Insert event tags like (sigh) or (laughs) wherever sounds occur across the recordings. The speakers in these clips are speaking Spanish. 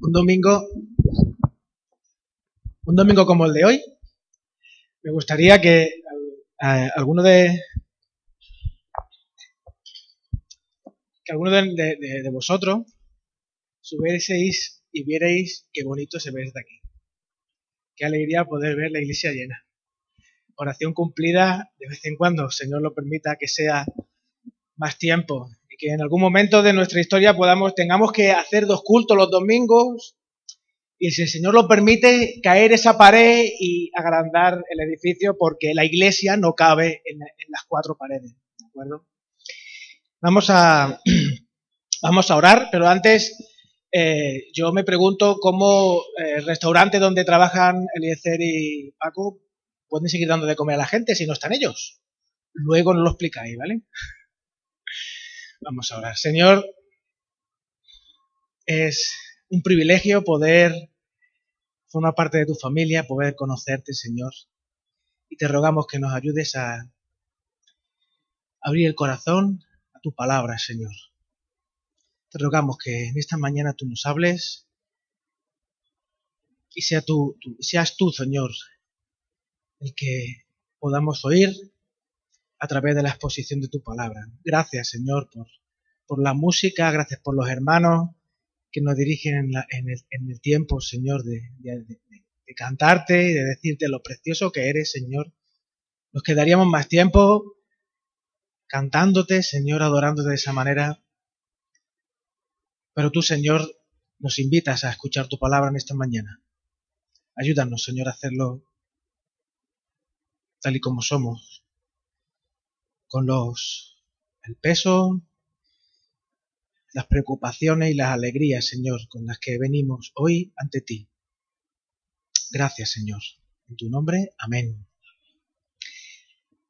un domingo, un domingo como el de hoy, me gustaría que alguno de que alguno de, vosotros subieseis y vierais qué bonito se ve desde aquí. Qué alegría poder ver la iglesia llena. Oración cumplida de vez en cuando, Señor lo permita que sea más tiempo que en algún momento de nuestra historia podamos, tengamos que hacer dos cultos los domingos y si el Señor lo permite, caer esa pared y agrandar el edificio porque la iglesia no cabe en, las cuatro paredes. ¿De acuerdo? Vamos a, (clears throat) vamos a orar, pero antes eh, yo me pregunto cómo eh, el restaurante donde trabajan Eliezer y Paco pueden seguir dando de comer a la gente si no están ellos. Luego nos lo explicáis, ¿vale? Vamos a orar. Señor, es un privilegio poder formar parte de tu familia, poder conocerte, Señor. Y te rogamos que nos ayudes a abrir el corazón a tu palabra, Señor. Te rogamos que en esta mañana tú nos hables y sea tú, seas tú, Señor, el que podamos oír a través de la exposición de tu palabra. Gracias, Señor, por, por la música, gracias por los hermanos que nos dirigen en, el, tiempo, Señor, de, de, cantarte y de decirte lo precioso que eres, Señor. Nos quedaríamos más tiempo cantándote, Señor, adorándote de esa manera. Pero tú, Señor, nos invitas a escuchar tu palabra en esta mañana. Ayúdanos, Señor, a hacerlo tal y como somos, con los el peso, las preocupaciones y las alegrías, Señor, con las que venimos hoy ante ti. Gracias, Señor. En tu nombre, amén.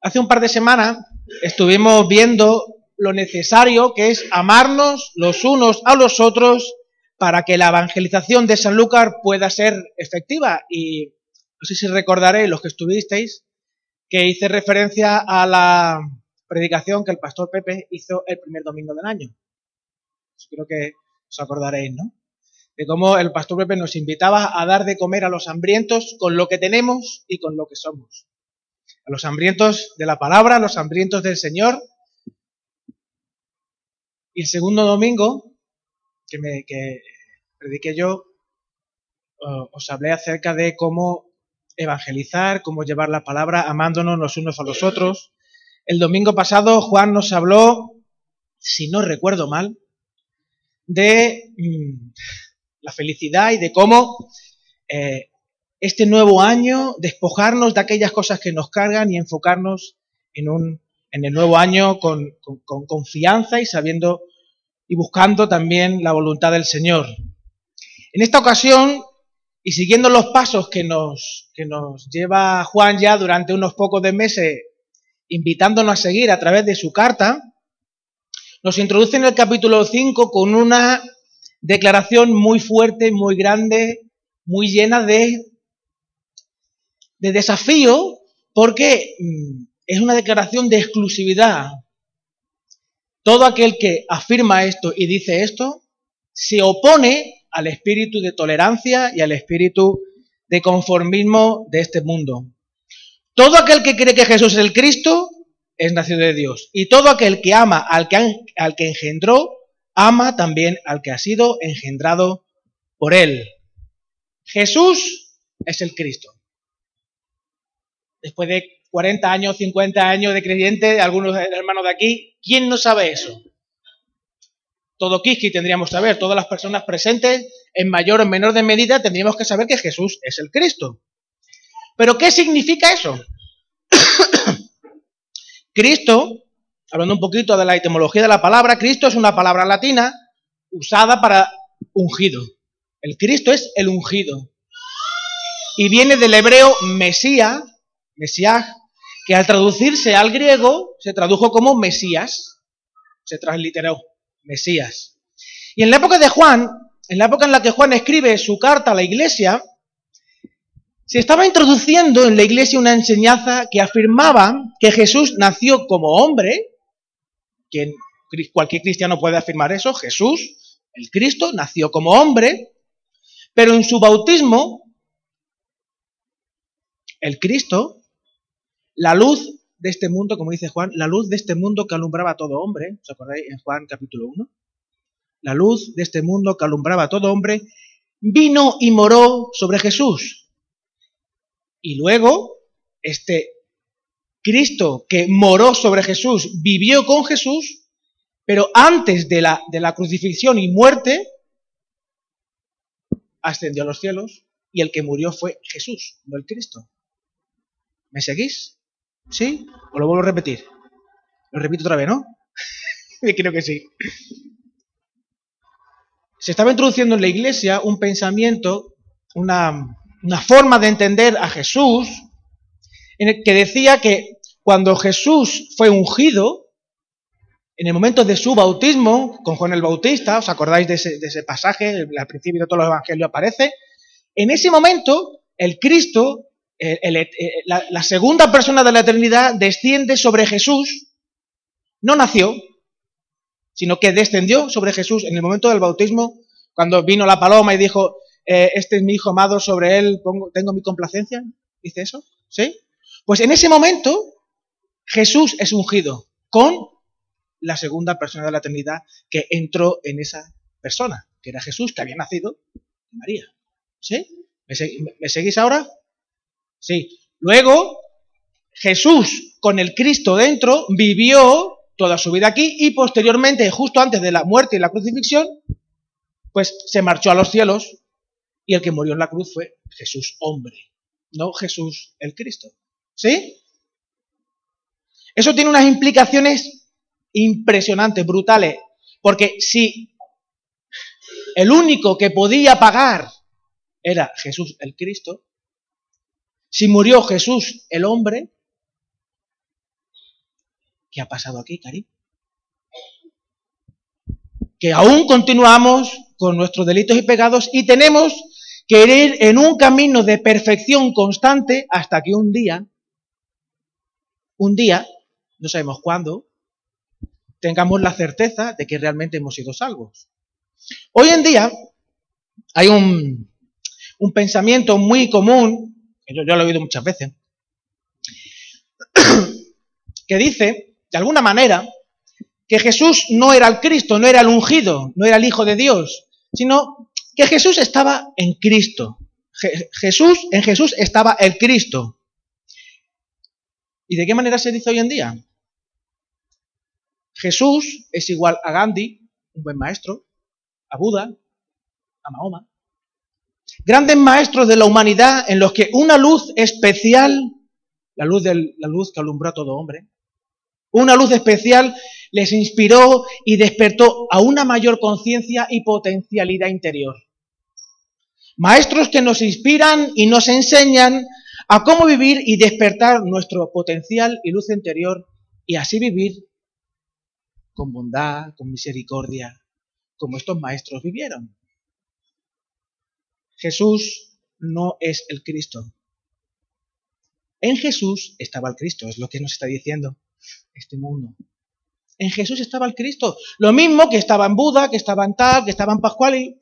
Hace un par de semanas estuvimos viendo lo necesario que es amarnos los unos a los otros para que la evangelización de San Sanlúcar pueda ser efectiva. Y no sé si recordaréis, los que estuvisteis, que hice referencia a la predicación que el pastor Pepe hizo el primer domingo del año. Creo que os acordaréis, ¿no? De cómo el pastor Pepe nos invitaba a dar de comer a los hambrientos con lo que tenemos y con lo que somos. A los hambrientos de la palabra, a los hambrientos del Señor. Y el segundo domingo, que, me, que prediqué yo, os hablé acerca de cómo evangelizar, cómo llevar la palabra amándonos los unos a los otros, el domingo pasado Juan nos habló, si no recuerdo mal, de mm, la felicidad y de cómo eh, este nuevo año despojarnos de aquellas cosas que nos cargan y enfocarnos en, un, en el nuevo año con, con confianza y sabiendo y buscando también la voluntad del Señor. En esta ocasión, y siguiendo los pasos que nos, que nos lleva Juan ya durante unos pocos de meses invitándonos a seguir a través de su carta, nos introduce en el capítulo 5 con una declaración muy fuerte, muy grande, muy llena de, de desafío, porque mm, es una declaración de exclusividad. Todo aquel que afirma esto y dice esto se opone al espíritu de tolerancia y al espíritu de conformismo de este mundo. Todo aquel que cree que Jesús es el Cristo es nacido de Dios. Y todo aquel que ama al que, al que engendró, ama también al que ha sido engendrado por él. Jesús es el Cristo. Después de 40 años, 50 años de creyente, algunos hermanos de aquí, ¿quién no sabe eso? Todo Kiski tendríamos que saber, todas las personas presentes, en mayor o menor de medida, tendríamos que saber que Jesús es el Cristo. Pero ¿qué significa eso? (coughs) Cristo, hablando un poquito de la etimología de la palabra, Cristo es una palabra latina usada para ungido. El Cristo es el ungido. Y viene del hebreo Mesías, Mesías, que al traducirse al griego se tradujo como Mesías. Se transliteró Mesías. Y en la época de Juan, en la época en la que Juan escribe su carta a la iglesia, se estaba introduciendo en la iglesia una enseñanza que afirmaba que Jesús nació como hombre, que cualquier cristiano puede afirmar eso, Jesús, el Cristo, nació como hombre, Pero en su bautismo, el Cristo, la luz de este mundo, como dice Juan, la luz de este mundo que alumbraba a todo hombre, ¿os acordáis en Juan capítulo 1? La luz de este mundo que alumbraba a todo hombre, vino y moró sobre Jesús. Y luego, este Cristo que moró sobre Jesús, vivió con Jesús, pero antes de la, de la crucifixión y muerte, ascendió a los cielos y el que murió fue Jesús, no el Cristo. ¿Me seguís? ¿Sí? ¿O lo vuelvo a repetir? Lo repito otra vez, ¿no? (laughs) Creo que sí. Se estaba introduciendo en la iglesia un pensamiento, una, una forma de entender a Jesús, en el que decía que cuando Jesús fue ungido, en el momento de su bautismo, con Juan el Bautista, ¿os acordáis de ese, pasaje? Al principio de todos los evangelios aparece. En ese momento, el Cristo, la, segunda persona de la eternidad, desciende sobre Jesús. No nació, sino que descendió sobre Jesús en el momento del bautismo, cuando vino la paloma y dijo, eh, este es mi hijo amado, sobre él tengo mi complacencia. ¿Dice eso? ¿Sí? Pues en ese momento, Jesús es ungido con la segunda persona de la Trinidad que entró en esa persona, que era Jesús, que había nacido de María. ¿Sí? ¿Me, seguís ahora? Sí. Luego, Jesús, con el Cristo dentro, vivió toda su vida aquí y posteriormente, justo antes de la muerte y la crucifixión, pues se marchó a los cielos y el que murió en la cruz fue Jesús hombre, no Jesús el Cristo. ¿Sí? Eso tiene unas implicaciones impresionantes, brutales. Porque si el único que podía pagar era Jesús el Cristo, si murió Jesús el hombre, ¿qué ha pasado aquí, Cari? Que aún continuamos con nuestros delitos y pecados y tenemos que ir en un camino de perfección constante hasta que un día, un día, no sabemos cuándo, tengamos la certeza de que realmente hemos sido salvos. Hoy en día hay un, pensamiento muy común, yo lo he oído muchas veces, (clears throat) que dice, de alguna manera, que Jesús no era el Cristo, no era el ungido, no era el Hijo de Dios, sino que Jesús estaba en Cristo. Jesús, en Jesús estaba el Cristo. ¿Y de qué manera se dice hoy en día? Jesús es igual a Gandhi, un buen maestro, a Buda, a Mahoma. Grandes maestros de la humanidad en los que una luz especial, la luz, la luz que alumbró a todo hombre, una luz especial les inspiró y despertó a una mayor conciencia y potencialidad interior. Maestros que nos inspiran y nos enseñan a cómo vivir y despertar nuestro potencial y luz interior y así vivir con bondad, con misericordia, como estos maestros vivieron. Jesús no es el Cristo. En Jesús estaba el Cristo, es lo que nos está diciendo este mundo. En Jesús estaba el Cristo. Lo mismo que estaba en Buda, que estaba en tal, que estaba en Pascual y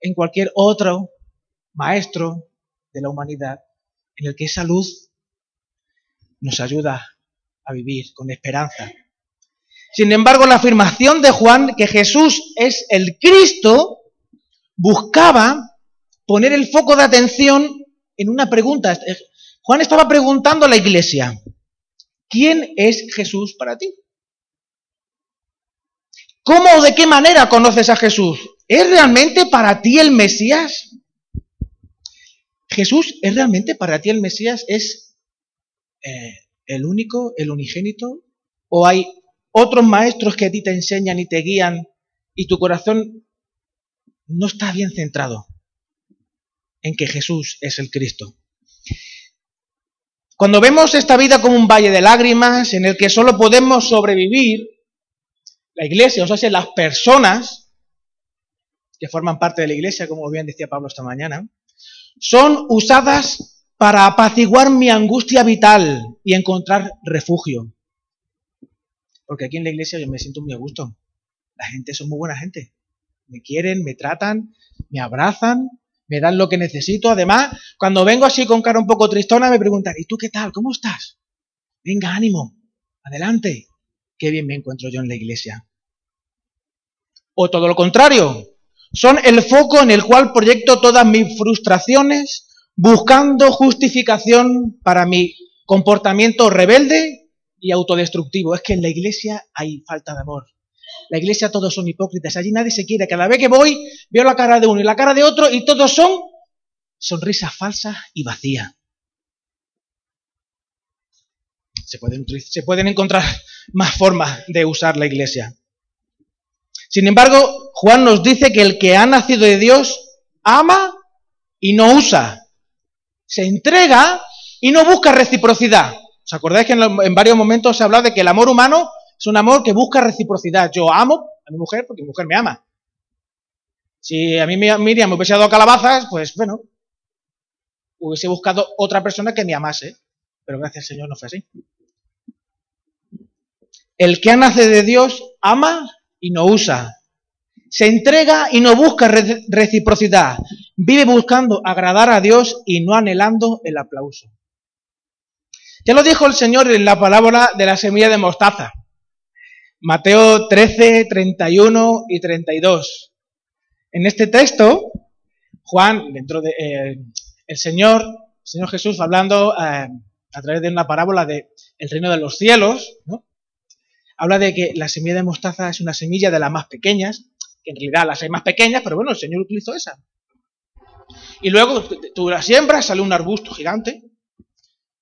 en cualquier otro maestro de la humanidad, en el que esa luz nos ayuda a vivir con esperanza, sin embargo, la afirmación de Juan que Jesús es el Cristo buscaba poner el foco de atención en una pregunta. Juan estaba preguntando a la iglesia, ¿quién es Jesús para ti? ¿Cómo o de qué manera conoces a Jesús? ¿Es realmente para ti el Mesías? Jesús es realmente para ti el Mesías, es eh, el único, el unigénito, o hay otros maestros que a ti te enseñan y te guían y tu corazón no está bien centrado en que Jesús es el Cristo. Cuando vemos esta vida como un valle de lágrimas en el que solo podemos sobrevivir, la iglesia, o sea, las personas que forman parte de la iglesia, como bien decía Pablo esta mañana, son usadas para apaciguar mi angustia vital y encontrar refugio. Porque aquí en la iglesia yo me siento muy a gusto. La gente son muy buena gente. Me quieren, me tratan, me abrazan, me dan lo que necesito. Además, cuando vengo así con cara un poco tristona, me preguntan, ¿y tú qué tal? ¿Cómo estás? Venga, ánimo, adelante. Qué bien me encuentro yo en la iglesia. O todo lo contrario, son el foco en el cual proyecto todas mis frustraciones, buscando justificación para mi comportamiento rebelde y autodestructivo. Es que en la iglesia hay falta de amor. La iglesia todos son hipócritas. Allí nadie se quiere. Cada vez que voy, veo la cara de uno y la cara de otro y todos son sonrisas falsas y vacías. Se pueden, se pueden encontrar más formas de usar la iglesia. Sin embargo, Juan nos dice que el que ha nacido de Dios ama y no usa. Se entrega y no busca reciprocidad. ¿Os acordáis que en, varios momentos se ha hablado de que el amor humano es un amor que busca reciprocidad? Yo amo a mi mujer porque mi mujer me ama. Si a mí Miriam me hubiese dado calabazas, pues bueno, hubiese buscado otra persona que me amase. Pero gracias al Señor no fue así. El que nace de Dios ama y no usa. Se entrega y no busca reciprocidad. Vive buscando agradar a Dios y no anhelando el aplauso. Ya lo dijo el Señor en la palabra de la semilla de mostaza. Mateo 13, 31 y 32. En este texto, Juan, dentro de eh, el Señor, Señor Jesús hablando eh, a través de una parábola de el reino de los cielos, habla de que la semilla de mostaza es una semilla de las más pequeñas, que en realidad las hay más pequeñas, pero bueno, el Señor utilizó esa. Y luego tú la siembras, sale un arbusto gigante,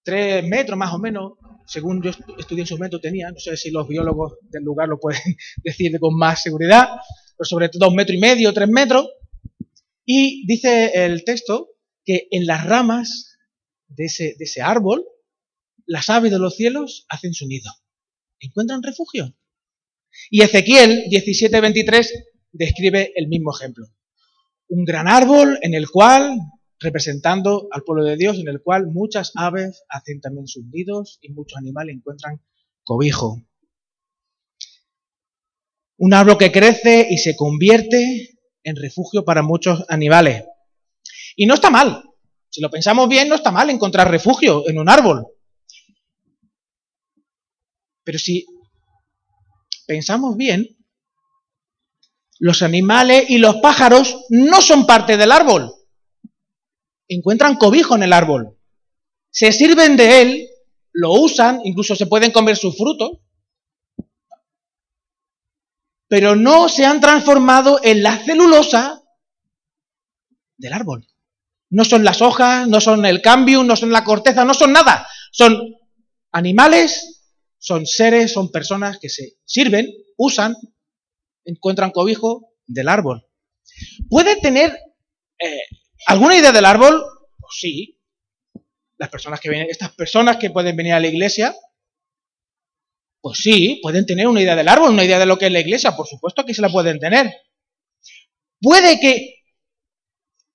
tres metros más o menos, según yo estudié en su momento tenía, no sé si los biólogos del lugar lo pueden (laughs) decir con más seguridad, pero sobre todo un metro y medio, tres metros. Y dice el texto que en las ramas de ese, de ese árbol, las aves de los cielos hacen su nido encuentran refugio. Y Ezequiel 17:23 describe el mismo ejemplo. Un gran árbol en el cual, representando al pueblo de Dios, en el cual muchas aves hacen también sus nidos y muchos animales encuentran cobijo. Un árbol que crece y se convierte en refugio para muchos animales. Y no está mal. Si lo pensamos bien, no está mal encontrar refugio en un árbol. Pero si pensamos bien, los animales y los pájaros no son parte del árbol. Encuentran cobijo en el árbol. Se sirven de él, lo usan, incluso se pueden comer sus frutos, pero no se han transformado en la celulosa del árbol. No son las hojas, no son el cambio, no son la corteza, no son nada. Son animales son seres, son personas que se sirven, usan, encuentran cobijo del árbol. ¿Puede tener eh, alguna idea del árbol? Pues sí. Las personas que vienen, estas personas que pueden venir a la iglesia, pues sí, pueden tener una idea del árbol, una idea de lo que es la iglesia, por supuesto que se la pueden tener. Puede que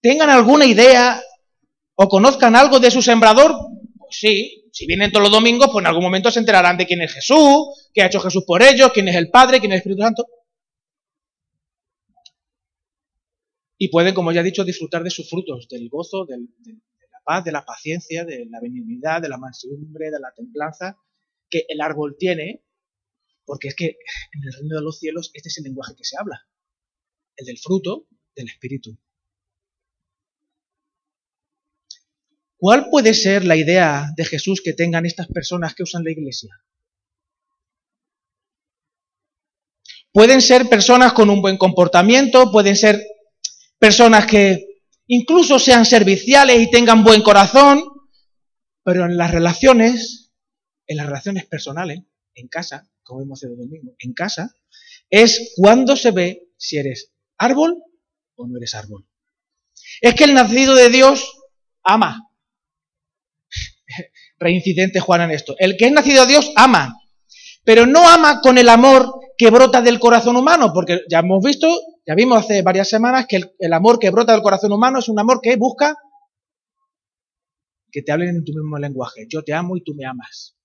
tengan alguna idea o conozcan algo de su sembrador, pues sí, si vienen todos los domingos, pues en algún momento se enterarán de quién es Jesús, qué ha hecho Jesús por ellos, quién es el Padre, quién es el Espíritu Santo. Y pueden, como ya he dicho, disfrutar de sus frutos, del gozo, de la paz, de la paciencia, de la benignidad, de la mansedumbre, de la templanza que el árbol tiene, porque es que en el reino de los cielos este es el lenguaje que se habla, el del fruto del Espíritu. ¿Cuál puede ser la idea de Jesús que tengan estas personas que usan la iglesia? Pueden ser personas con un buen comportamiento, pueden ser personas que incluso sean serviciales y tengan buen corazón, pero en las relaciones, en las relaciones personales, en casa, como hemos el domingo, en casa, es cuando se ve si eres árbol o no eres árbol. Es que el nacido de Dios ama, (laughs) reincidente Juan en esto. El que es nacido de Dios ama, pero no ama con el amor que brota del corazón humano, porque ya hemos visto, ya vimos hace varias semanas que el, amor que brota del corazón humano es un amor que busca que te hablen en tu mismo lenguaje. Yo te amo y tú me amas.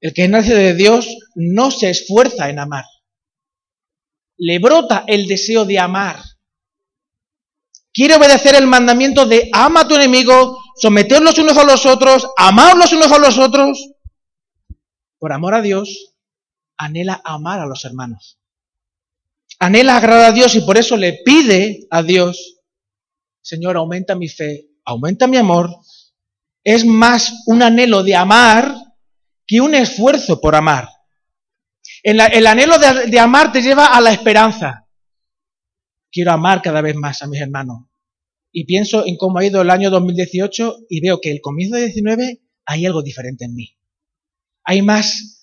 El que nacido de Dios no se esfuerza en amar. Le brota el deseo de amar quiere obedecer el mandamiento de ama a tu enemigo, someter los unos a los otros, amar los unos a los otros, por amor a Dios, anhela amar a los hermanos. Anhela agradar a Dios y por eso le pide a Dios, Señor, aumenta mi fe, aumenta mi amor. Es más un anhelo de amar que un esfuerzo por amar. El, anhelo de, amar te lleva a la esperanza. Quiero amar cada vez más a mis hermanos. Y pienso en cómo ha ido el año 2018 y veo que el comienzo de 19 hay algo diferente en mí. Hay más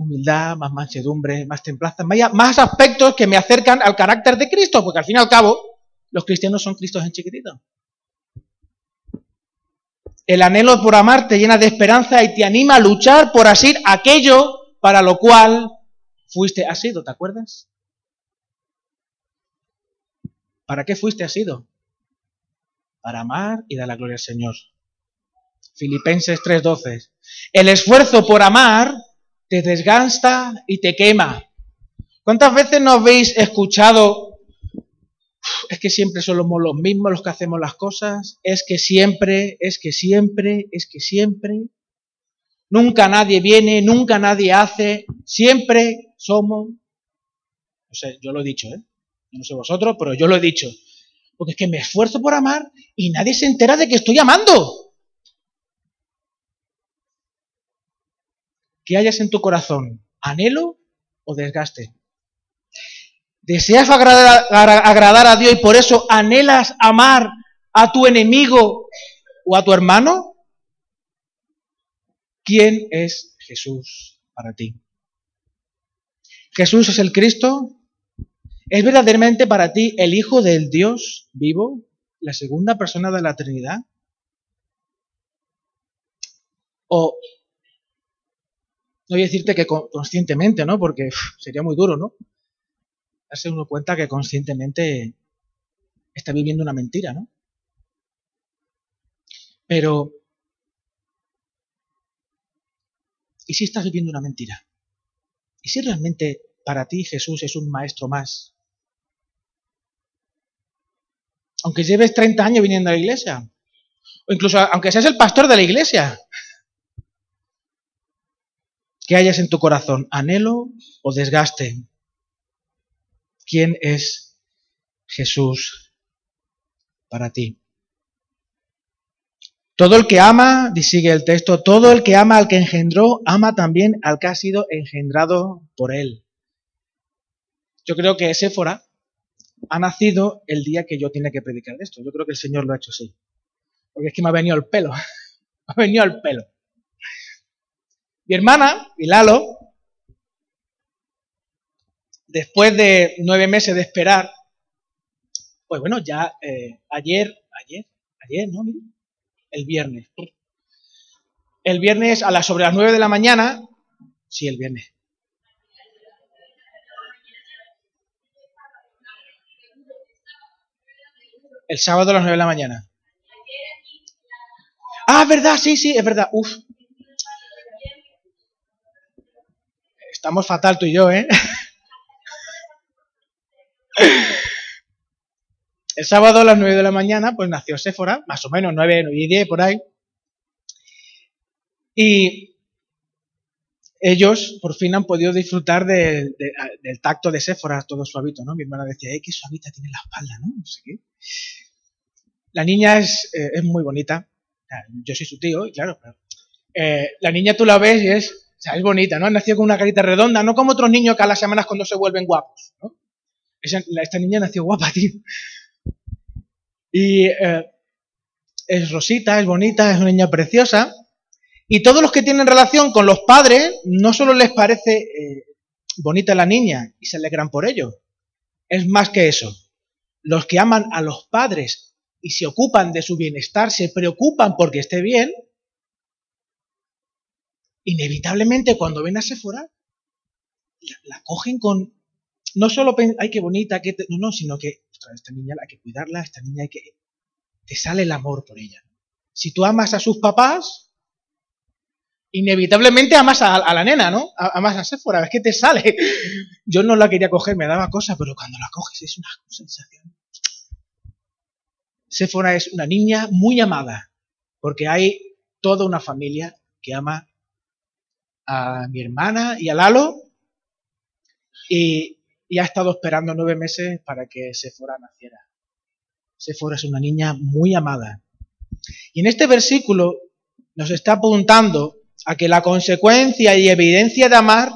humildad, más mansedumbre, más templanza, más aspectos que me acercan al carácter de Cristo, porque al fin y al cabo los cristianos son Cristos en chiquitito. El anhelo por amar te llena de esperanza y te anima a luchar por asir aquello para lo cual fuiste asido, ¿te acuerdas? ¿Para qué fuiste asido? Para amar y dar la gloria al Señor. Filipenses 3:12. El esfuerzo por amar te desgasta y te quema. ¿Cuántas veces nos habéis escuchado? Es que siempre somos los mismos los que hacemos las cosas. Es que siempre, es que siempre, es que siempre. Nunca nadie viene, nunca nadie hace. Siempre somos. No sé, yo lo he dicho, ¿eh? No sé vosotros, pero yo lo he dicho. Porque es que me esfuerzo por amar y nadie se entera de que estoy amando. ¿Qué hayas en tu corazón? ¿Anhelo o desgaste? ¿Deseas agradar, agradar a Dios y por eso anhelas amar a tu enemigo o a tu hermano? ¿Quién es Jesús para ti? ¿Jesús es el Cristo? ¿Es verdaderamente para ti el Hijo del Dios vivo, la segunda persona de la Trinidad? ¿O no voy a decirte que conscientemente, ¿no? Porque sería muy duro, ¿no? Darse uno cuenta que conscientemente está viviendo una mentira, ¿no? Pero, ¿y si estás viviendo una mentira? ¿Y si realmente para ti Jesús es un maestro más? Aunque lleves 30 años viniendo a la iglesia, o incluso aunque seas el pastor de la iglesia, ¿Qué hayas en tu corazón? ¿Anhelo o desgaste? ¿Quién es Jesús para ti? Todo el que ama, sigue el texto, todo el que ama al que engendró, ama también al que ha sido engendrado por él. Yo creo que Séfora ha nacido el día que yo tiene que predicar esto. Yo creo que el Señor lo ha hecho así. Porque es que me ha venido el pelo. (laughs) me ha venido el pelo. Mi hermana, Lalo, después de nueve meses de esperar, pues bueno, ya eh, ayer, ayer, ayer, ¿no? El viernes. El viernes a las sobre las nueve de la mañana, sí, el viernes. El sábado a las nueve de la mañana. Ah, verdad, sí, sí, es verdad. Uf, Estamos fatal tú y yo, ¿eh? (laughs) El sábado a las 9 de la mañana, pues nació Séfora, más o menos 9, 9 y 10 por ahí. Y ellos por fin han podido disfrutar del tacto de Séfora, todo suavito, ¿no? Mi hermana decía, ¡eh, qué suavita tiene la espalda, ¿no? Sé qué. La niña es, eh, es muy bonita. Yo soy su tío, y claro, eh, la niña tú la ves y es o sea, es bonita, ¿no? Ha nacido con una carita redonda, no como otros niños que a las semanas cuando se vuelven guapos, ¿no? esta niña nació guapa, (laughs) tío. Y eh, es rosita, es bonita, es una niña preciosa. Y todos los que tienen relación con los padres, no solo les parece eh, bonita la niña y se alegran por ello. Es más que eso. Los que aman a los padres y se ocupan de su bienestar, se preocupan porque esté bien, inevitablemente cuando ven a Sephora, la, cogen con, no solo, ay, qué bonita, que no, no, sino que, esta niña hay que cuidarla, esta niña hay que, te sale el amor por ella. Si tú amas a sus papás, inevitablemente amas a, la nena, ¿no? Amas a Sephora, es que te sale. (laughs) Yo no la quería coger, me daba cosa, pero cuando la coges es una sensación Séfora es una niña muy amada, porque hay toda una familia que ama a mi hermana y a Lalo, y, ha estado esperando nueve meses para que Séfora naciera. Séfora es una niña muy amada. Y en este versículo nos está apuntando a que la consecuencia y evidencia de amar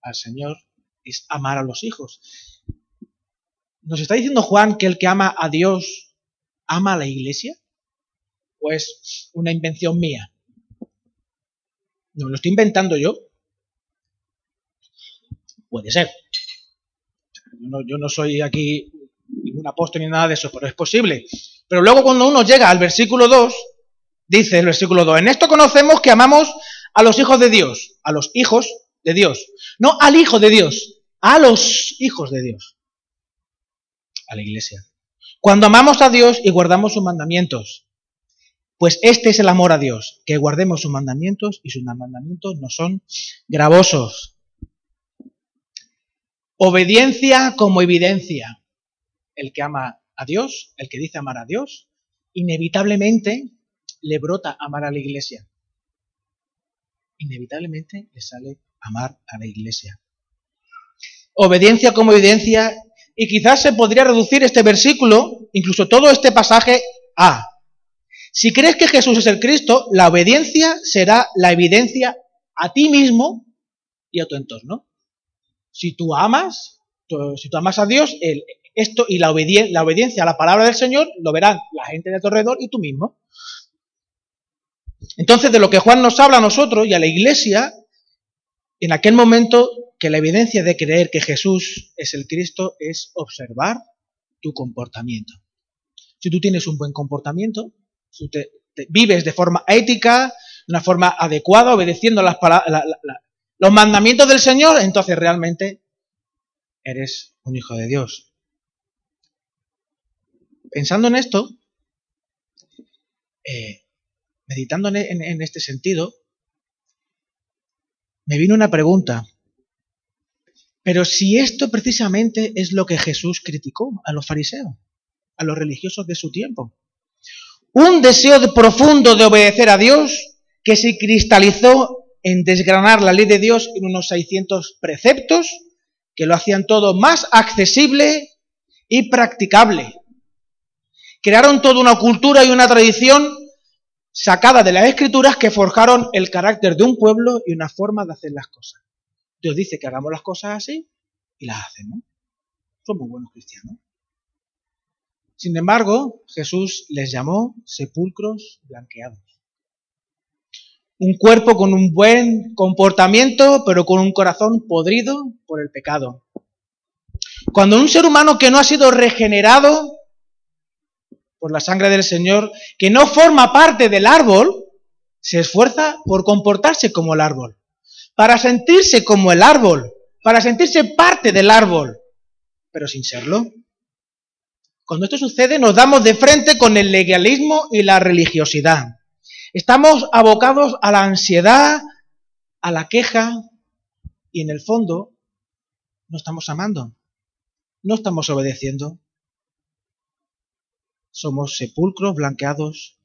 al Señor es amar a los hijos. ¿Nos está diciendo Juan que el que ama a Dios ama a la iglesia? ¿O es una invención mía? No, lo estoy inventando yo. Puede ser. Yo no, yo no soy aquí ningún apóstol ni nada de eso, pero es posible. Pero luego cuando uno llega al versículo 2, dice el versículo 2, en esto conocemos que amamos a los hijos de Dios, a los hijos de Dios, no al Hijo de Dios, a los hijos de Dios, a la iglesia. Cuando amamos a Dios y guardamos sus mandamientos, pues este es el amor a Dios, que guardemos sus mandamientos y sus mandamientos no son gravosos. Obediencia como evidencia. El que ama a Dios, el que dice amar a Dios, inevitablemente le brota amar a la iglesia. Inevitablemente le sale amar a la iglesia. Obediencia como evidencia, y quizás se podría reducir este versículo, incluso todo este pasaje, a, si crees que Jesús es el Cristo, la obediencia será la evidencia a ti mismo y a tu entorno. Si tú amas, si tú amas a Dios, esto y la, la obediencia a la palabra del Señor lo verán la gente de tu alrededor y tú mismo. Entonces, de lo que Juan nos habla a nosotros y a la iglesia en aquel momento que la evidencia de creer que Jesús es el Cristo es observar tu comportamiento. Si tú tienes un buen comportamiento, si te, vives de forma ética, de una forma adecuada, obedeciendo los mandamientos del Señor, entonces realmente eres un hijo de Dios. Pensando en esto, eh, meditando en este sentido, me vino una pregunta. Pero si esto precisamente es lo que Jesús criticó a los fariseos, a los religiosos de su tiempo. Un deseo profundo de obedecer a Dios que se cristalizó en desgranar la ley de Dios en unos 600 preceptos que lo hacían todo más accesible y practicable. Crearon toda una cultura y una tradición sacada de las escrituras que forjaron el carácter de un pueblo y una forma de hacer las cosas. Dios dice que hagamos las cosas así y las hacemos. Somos buenos cristianos. Sin embargo, Jesús les llamó sepulcros blanqueados. Un cuerpo con un buen comportamiento, pero con un corazón podrido por el pecado. Cuando un ser humano que no ha sido regenerado por la sangre del Señor, que no forma parte del árbol, se esfuerza por comportarse como el árbol, para sentirse como el árbol, para sentirse parte del árbol, pero sin serlo. Cuando esto sucede nos damos de frente con el legalismo y la religiosidad. Estamos abocados a la ansiedad, a la queja y en el fondo no estamos amando, no estamos obedeciendo, somos sepulcros blanqueados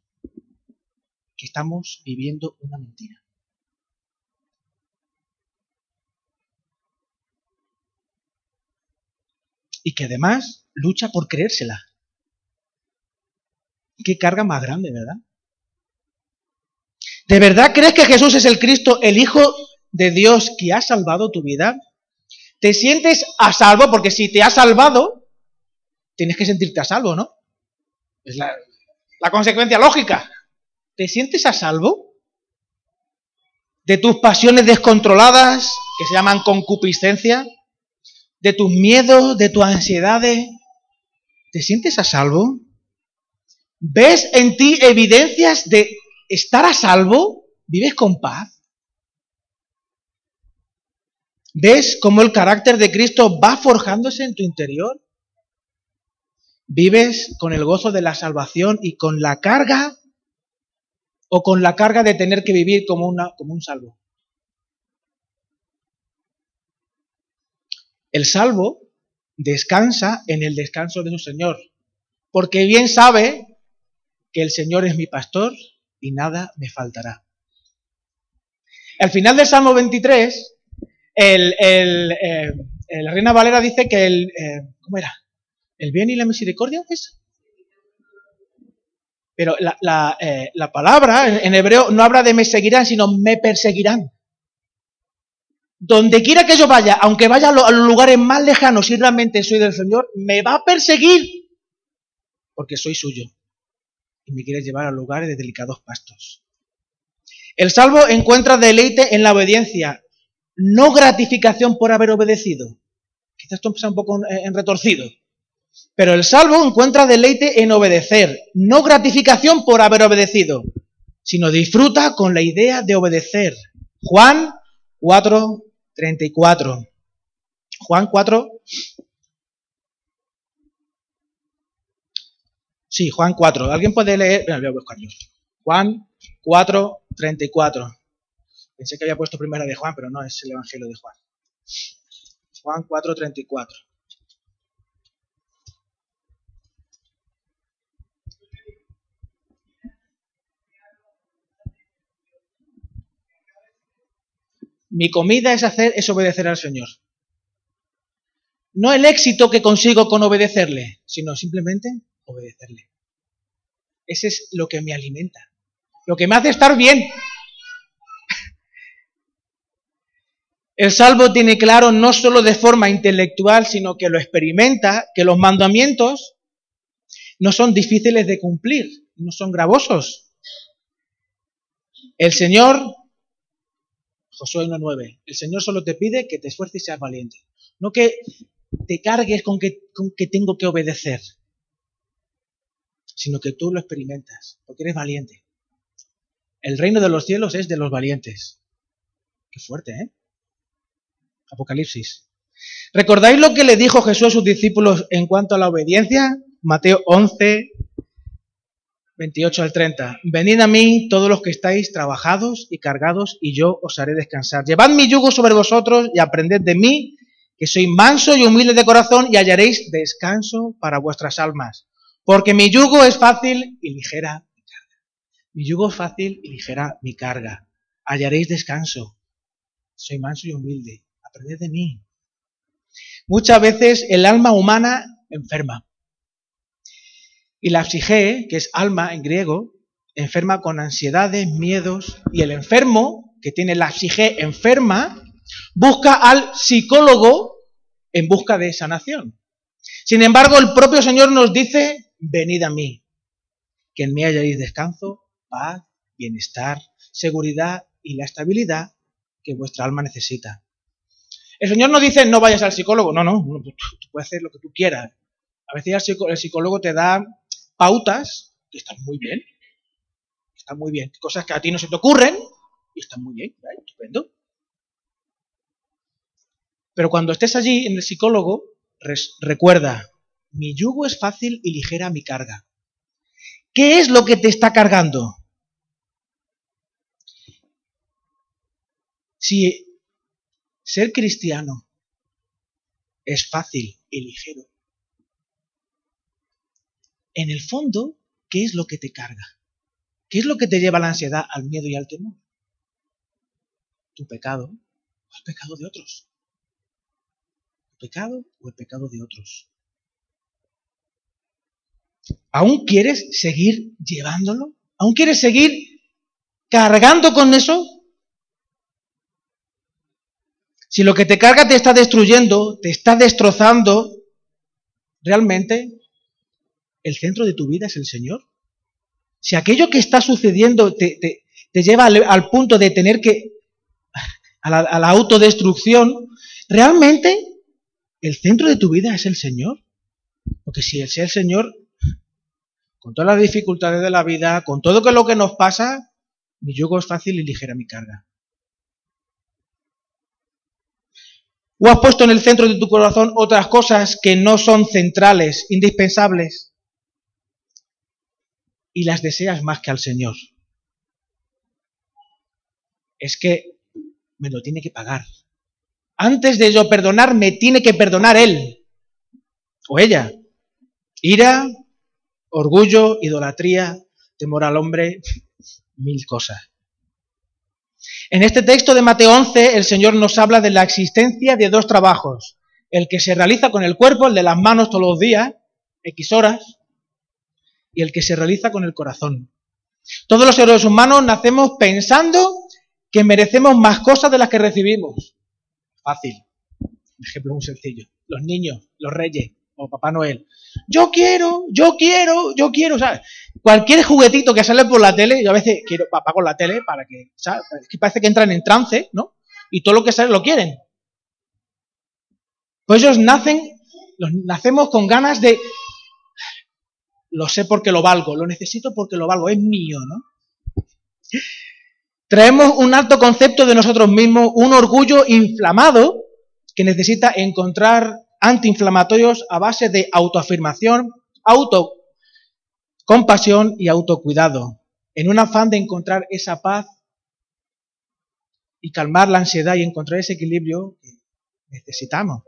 que estamos viviendo una mentira. Y que además lucha por creérsela. Qué carga más grande, ¿verdad? ¿De verdad crees que Jesús es el Cristo, el Hijo de Dios que ha salvado tu vida? ¿Te sientes a salvo? Porque si te ha salvado, tienes que sentirte a salvo, ¿no? Es la, consecuencia lógica. ¿Te sientes a salvo? De tus pasiones descontroladas, que se llaman concupiscencia, de tus miedos, de tus ansiedades. ¿Te sientes a salvo? ¿Ves en ti evidencias de estar a salvo? ¿Vives con paz? ¿Ves cómo el carácter de Cristo va forjándose en tu interior? ¿Vives con el gozo de la salvación y con la carga o con la carga de tener que vivir como, una, como un salvo? El salvo descansa en el descanso de su Señor. porque bien sabe que el Señor es mi pastor y nada me faltará. Al final del Salmo 23, el, eh, la Reina Valera dice que el, eh, ¿cómo era? ¿El bien y la misericordia es? Pero la, eh, palabra en, hebreo no habla de me seguirán, sino me perseguirán. Donde quiera que yo vaya, aunque vaya a, los lugares más lejanos y realmente soy del Señor, me va a perseguir porque soy suyo y me quiere llevar a lugares de delicados pastos. El salvo encuentra deleite en la obediencia, no gratificación por haber obedecido. Quizás esto empieza un poco en retorcido. Pero el salvo encuentra deleite en obedecer, no gratificación por haber obedecido, sino disfruta con la idea de obedecer. Juan 4, 34. Juan 4. Sí, Juan 4. ¿Alguien puede leer? voy a buscar Juan 4, 34. Pensé que había puesto primera de Juan, pero no, es el Evangelio de Juan. Juan 4, 34. Mi comida es hacer, es obedecer al Señor. No el éxito que consigo con obedecerle, sino simplemente obedecerle. Ese es lo que me alimenta, lo que me hace estar bien. El salvo tiene claro no solo de forma intelectual, sino que lo experimenta, que los mandamientos no son difíciles de cumplir, no son gravosos. El Señor Josué 1.9. El Señor solo te pide que te esfuerces y seas valiente. No que te cargues con que, tengo que obedecer, sino que tú lo experimentas, porque eres valiente. El reino de los cielos es de los valientes. Qué fuerte, ¿eh? Apocalipsis. ¿Recordáis lo que le dijo Jesús a sus discípulos en cuanto a la obediencia? Mateo 11, 28 al 30. Venid a mí todos los que estáis trabajados y cargados, y yo os haré descansar. Llevad mi yugo sobre vosotros y aprended de mí, que soy manso y humilde de corazón, y hallaréis descanso para vuestras almas. Porque mi yugo es fácil y ligera mi carga. Mi yugo es fácil y ligera mi carga. Hallaréis descanso. Soy manso y humilde. Aprended de mí. Muchas veces el alma humana enferma. Y la psique, que es alma en griego, enferma con ansiedades, miedos, y el enfermo, que tiene la psique enferma, busca al psicólogo en busca de sanación. Sin embargo, el propio Señor nos dice, venid a mí, que en mí hallaréis descanso, paz, bienestar, seguridad y la estabilidad que vuestra alma necesita. El Señor no dice, no vayas al psicólogo, no, no, tú puedes hacer lo que tú quieras. A veces el psicólogo te da pautas que están muy bien. Están muy bien. Cosas que a ti no se te ocurren y están muy bien. Estupendo. Pero cuando estés allí en el psicólogo, recuerda, mi yugo es fácil y ligera mi carga. ¿Qué es lo que te está cargando? Si ser cristiano es fácil y ligero, en el fondo, ¿qué es lo que te carga? ¿Qué es lo que te lleva a la ansiedad, al miedo y al temor? Tu pecado o el pecado de otros. Tu pecado o el pecado de otros. ¿Aún quieres seguir llevándolo? ¿Aún quieres seguir cargando con eso? Si lo que te carga te está destruyendo, te está destrozando, realmente el centro de tu vida es el Señor? Si aquello que está sucediendo te, lleva al, punto de tener que, a la, a la autodestrucción, ¿realmente el centro de tu vida es el Señor? Porque si es el Señor, con todas las dificultades de la vida, con todo lo que nos pasa, mi yugo es fácil y ligera mi carga. ¿O has puesto en el centro de tu corazón otras cosas que no son centrales, indispensables? Y las deseas más que al Señor. Es que me lo tiene que pagar. Antes de yo perdonar, me tiene que perdonar Él o ella. Ira, orgullo, idolatría, temor al hombre, (laughs) mil cosas. En este texto de Mateo 11, el Señor nos habla de la existencia de dos trabajos. El que se realiza con el cuerpo, el de las manos todos los días, X horas, y el que se realiza con el corazón. Todos los seres humanos nacemos pensando que merecemos más cosas de las que recibimos. Fácil. ejemplo muy sencillo. Los niños, los reyes o Papá Noel. Yo quiero, yo quiero, yo quiero, ¿sabes? Cualquier juguetito que sale por la tele, yo a veces quiero, apago la tele para que, ¿sabes? Es que parece que entran en trance, ¿no? Y todo lo que sale lo quieren. Pues ellos nacen, los, nacemos con ganas de, lo sé porque lo valgo, lo necesito porque lo valgo, es mío, ¿no? Traemos un alto concepto de nosotros mismos, un orgullo inflamado que necesita encontrar antiinflamatorios a base de autoafirmación, autocompasión y autocuidado, en un afán de encontrar esa paz y calmar la ansiedad y encontrar ese equilibrio que necesitamos.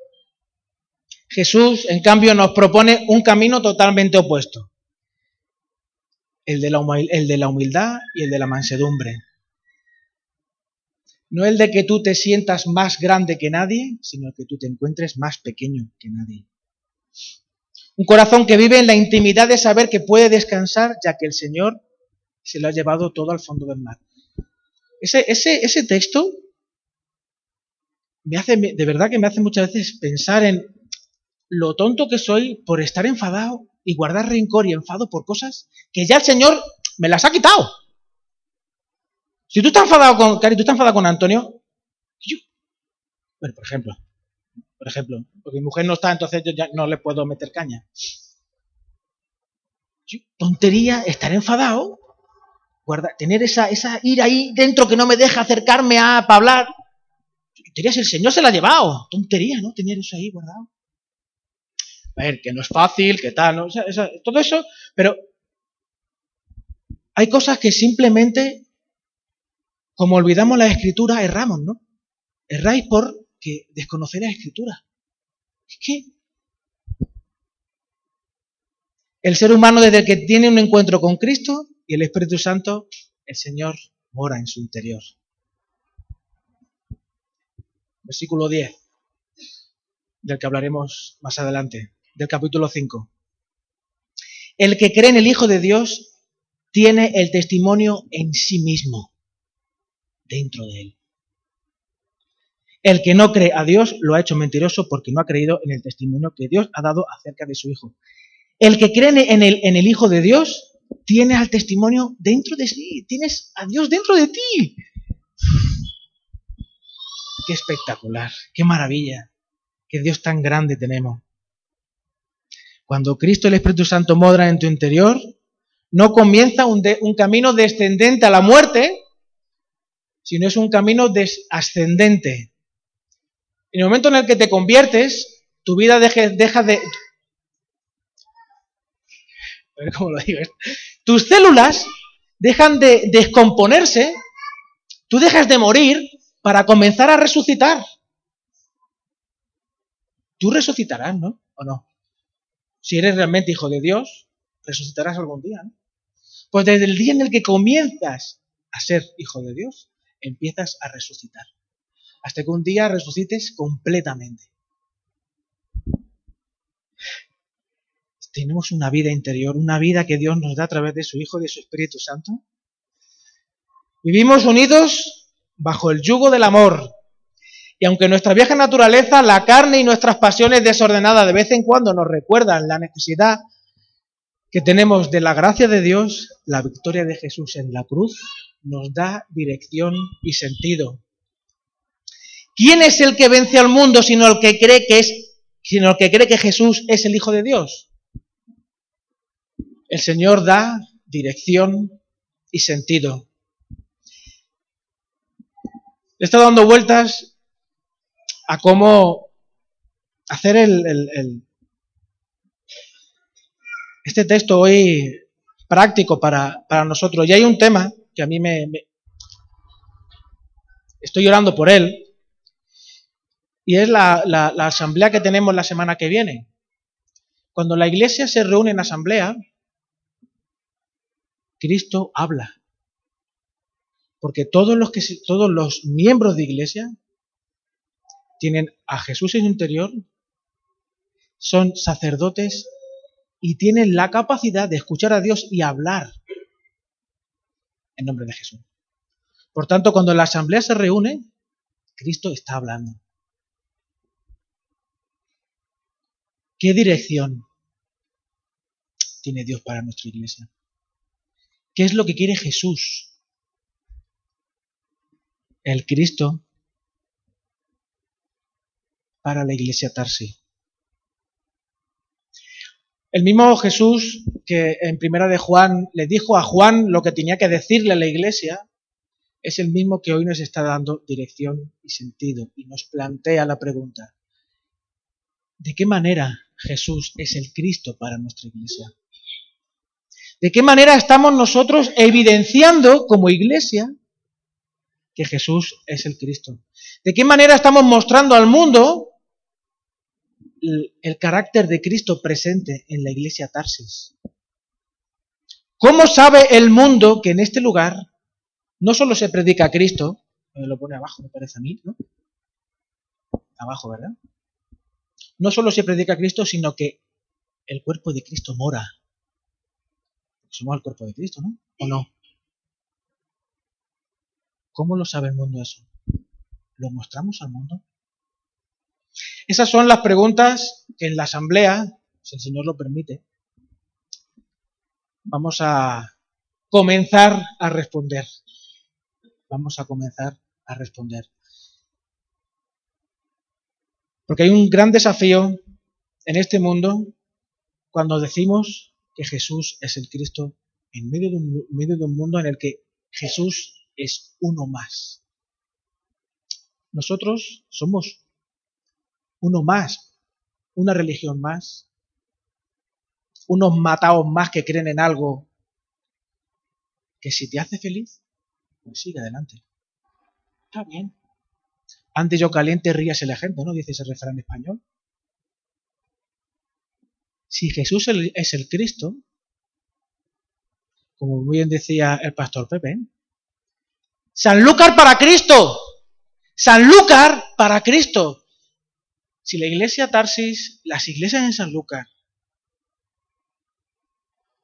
Jesús, en cambio, nos propone un camino totalmente opuesto, el de la, humildad y el de la mansedumbre. No el de que tú te sientas más grande que nadie, sino que tú te encuentres más pequeño que nadie. Un corazón que vive en la intimidad de saber que puede descansar, ya que el Señor se lo ha llevado todo al fondo del mar. Ese, ese, ese texto me hace, de verdad que me hace muchas veces pensar en lo tonto que soy por estar enfadado y guardar rencor y enfado por cosas que ya el Señor me las ha quitado. Si tú estás enfadado con, Cari, tú estás enfadado con Antonio, bueno, por ejemplo, por ejemplo, porque mi mujer no está, entonces yo ya no le puedo meter caña. tontería, estar enfadado, guarda, tener esa, esa ira ahí dentro que no me deja acercarme a, hablar. Tontería, si el Señor se la ha llevado. Tontería, ¿no? Tener eso ahí guardado. A ver, que no es fácil, que tal, ¿no? todo eso, pero hay cosas que simplemente como olvidamos la escritura, erramos, ¿no? Erráis porque desconocer la escritura. Es que el ser humano desde que tiene un encuentro con Cristo y el Espíritu Santo, el Señor mora en su interior. Versículo 10, del que hablaremos más adelante, del capítulo 5. El que cree en el Hijo de Dios tiene el testimonio en sí mismo dentro de él. El que no cree a Dios lo ha hecho mentiroso porque no ha creído en el testimonio que Dios ha dado acerca de su Hijo. El que cree en el, en el Hijo de Dios tiene al testimonio dentro de sí, tienes a Dios dentro de ti. Qué espectacular, qué maravilla, qué Dios tan grande tenemos. Cuando Cristo el Espíritu Santo modra en tu interior, no comienza un, un camino descendente a la muerte, sino es un camino ascendente. En el momento en el que te conviertes, tu vida deja de... Cómo lo digo. Tus células dejan de descomponerse, tú dejas de morir para comenzar a resucitar. Tú resucitarás, ¿no? ¿O no? Si eres realmente hijo de Dios, resucitarás algún día, ¿no? Pues desde el día en el que comienzas a ser hijo de Dios, empiezas a resucitar. Hasta que un día resucites completamente. Tenemos una vida interior, una vida que Dios nos da a través de su Hijo y de su Espíritu Santo. Vivimos unidos bajo el yugo del amor. Y aunque nuestra vieja naturaleza, la carne y nuestras pasiones desordenadas de vez en cuando nos recuerdan la necesidad que tenemos de la gracia de Dios, la victoria de Jesús en la cruz nos da dirección y sentido. ¿Quién es el que vence al mundo sino el que cree que es sino el que cree que Jesús es el hijo de Dios? El Señor da dirección y sentido. He dando vueltas a cómo hacer el, este texto hoy práctico para, para nosotros. Y hay un tema que a mí me, estoy llorando por él, y es la, la, asamblea que tenemos la semana que viene. Cuando la iglesia se reúne en asamblea, Cristo habla. Porque todos los, que, todos los miembros de iglesia tienen a Jesús en su interior, son sacerdotes y tienen la capacidad de escuchar a Dios y hablar en nombre de Jesús. Por tanto, cuando la asamblea se reúne, Cristo está hablando. ¿Qué dirección tiene Dios para nuestra iglesia? ¿Qué es lo que quiere Jesús? El Cristo para la iglesia Tarsi. El mismo Jesús que en primera de Juan le dijo a Juan lo que tenía que decirle a la iglesia, es el mismo que hoy nos está dando dirección y sentido y nos plantea la pregunta, ¿de qué manera Jesús es el Cristo para nuestra iglesia? ¿De qué manera estamos nosotros evidenciando como iglesia que Jesús es el Cristo? ¿De qué manera estamos mostrando al mundo el, carácter de Cristo presente en la iglesia Tarsis. ¿Cómo sabe el mundo que en este lugar no solo se predica a Cristo, lo pone abajo, me parece a mí, ¿no? Abajo, ¿verdad? No solo se predica a Cristo, sino que el cuerpo de Cristo mora. Somos el cuerpo de Cristo, ¿no? ¿O no? ¿Cómo lo sabe el mundo eso? ¿Lo mostramos al mundo? Esas son las preguntas que en la asamblea, si el Señor lo permite, vamos a comenzar a responder. Vamos a comenzar a responder. Porque hay un gran desafío en este mundo cuando decimos que Jesús es el Cristo en medio de un, medio de un mundo en el que Jesús es uno más. Nosotros somos uno más, una religión más, unos matados más que creen en algo que si te hace feliz, pues sigue adelante. Está bien. Antes yo caliente, rías el ejemplo, ¿no? Dice ese refrán español. Si Jesús es el Cristo, como muy bien decía el pastor Pepe, Sanlúcar para Cristo. Sanlúcar para Cristo. Si la iglesia Tarsis, las iglesias en San Lucas,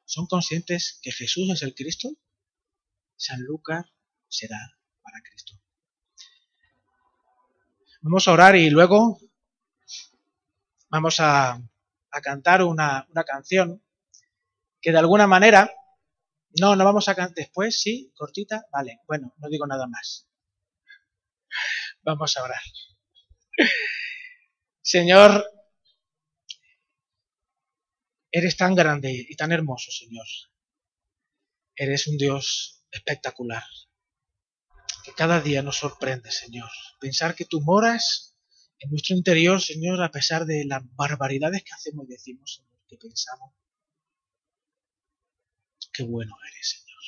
son conscientes que Jesús es el Cristo, San Lucas será para Cristo. Vamos a orar y luego vamos a, cantar una, una, canción que de alguna manera, no, no vamos a cantar después, sí, cortita, vale, bueno, no digo nada más. Vamos a orar. Señor, eres tan grande y tan hermoso, Señor. Eres un Dios espectacular, que cada día nos sorprende, Señor. Pensar que tú moras en nuestro interior, Señor, a pesar de las barbaridades que hacemos y decimos, Señor, que pensamos. Qué bueno eres, Señor.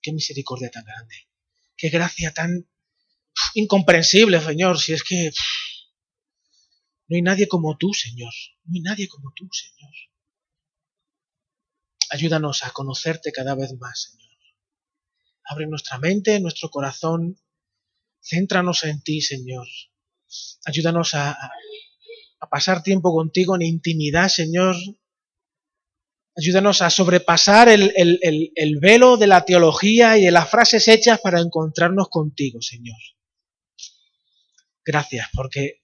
Qué misericordia tan grande. Qué gracia tan incomprensible, Señor, si es que... No hay nadie como tú, Señor. No hay nadie como tú, Señor. Ayúdanos a conocerte cada vez más, Señor. Abre nuestra mente, nuestro corazón. Céntranos en ti, Señor. Ayúdanos a, pasar tiempo contigo en intimidad, Señor. Ayúdanos a sobrepasar el, el, velo de la teología y de las frases hechas para encontrarnos contigo, Señor. Gracias, porque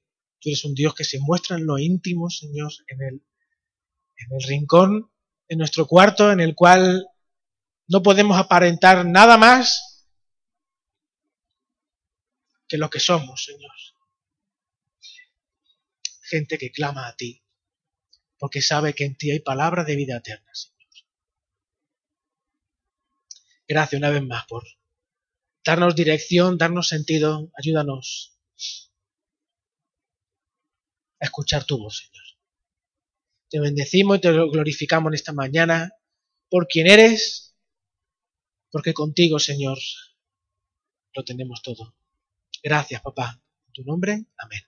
Tú eres un Dios que se muestra en lo íntimo, Señor, en el, en el rincón, en nuestro cuarto, en el cual no podemos aparentar nada más que lo que somos, Señor. Gente que clama a ti, porque sabe que en ti hay palabra de vida eterna, Señor. Gracias una vez más por darnos dirección, darnos sentido, ayúdanos a escuchar tu voz, Señor. Te bendecimos y te glorificamos en esta mañana por quien eres, porque contigo, Señor, lo tenemos todo. Gracias, papá. En tu nombre, amén.